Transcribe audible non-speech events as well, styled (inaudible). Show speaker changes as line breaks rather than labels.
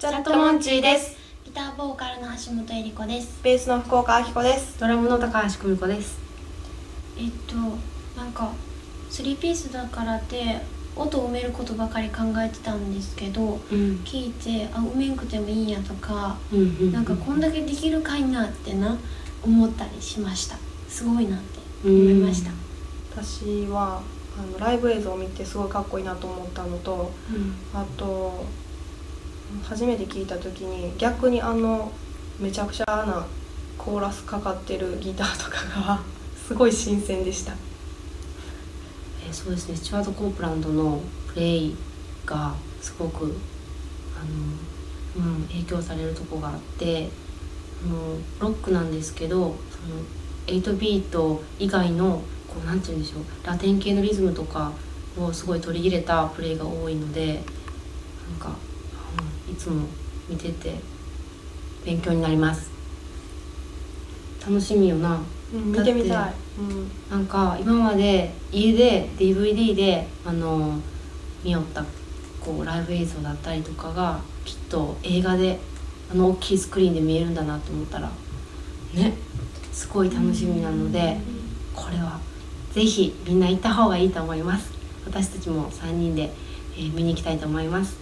チャットモンチーです。
ギターボーカルの橋本恵理子です。
ベースの福岡明子です。
ドラムの高橋久美子です。
えっとなんか3ピースだからって音を埋めることばかり考えてたんですけど
うん。
聞いてあ埋めんくてもいいんやとか
うん
なんかこんだけできるかいなってな思ったりしました。すごいなって思いました。
私はあのライブ映像を見てすごいかっこいいなと思ったのと
うん。
あと初めて聞いた時に逆にあのめちゃくちゃなコーラスかかってるギターとかが (laughs) すごい新鮮でした。
えーそうですね。スチュワート・コープランドのプレイがすごくあの、うん、影響されるとこがあってあのロックなんですけどその8ビート以外のこうなんて言うんでしょうラテン系のリズムとかをすごい取り入れたプレイが多いのでなんか、いつも見てて勉強になります。楽しみよな。
見てみたい。
だっ、なんか今まで家で DVD であの見よったこうライブ映像だったりとかがきっと映画であの大きいスクリーンで見えるんだなと思ったらねすごい楽しみなのでこれはぜひみんな行った方がいいと思います。私たちも3人で、えー見に行きたいと思います